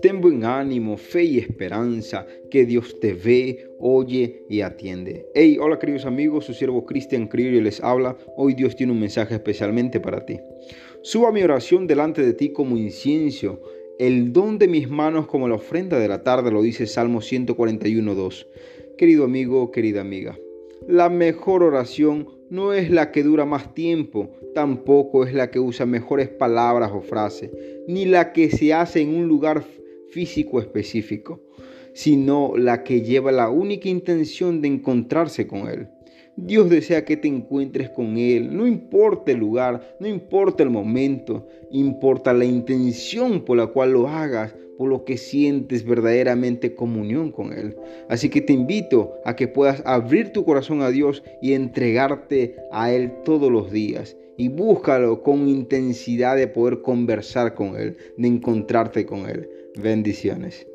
Ten buen ánimo, fe y esperanza, que Dios te ve, oye y atiende. Hey, hola queridos amigos, su siervo Cristian Criollo les habla. Hoy Dios tiene un mensaje especialmente para ti. Suba mi oración delante de ti como incienso, el don de mis manos como la ofrenda de la tarde, lo dice Salmo 141.2. Querido amigo, querida amiga, la mejor oración no es la que dura más tiempo, tampoco es la que usa mejores palabras o frases, ni la que se hace en un lugar físico específico, sino la que lleva la única intención de encontrarse con Él. Dios desea que te encuentres con Él, no importa el lugar, no importa el momento, importa la intención por la cual lo hagas, por lo que sientes verdaderamente comunión con Él. Así que te invito a que puedas abrir tu corazón a Dios y entregarte a Él todos los días. Y búscalo con intensidad de poder conversar con Él, de encontrarte con Él. Bendiciones.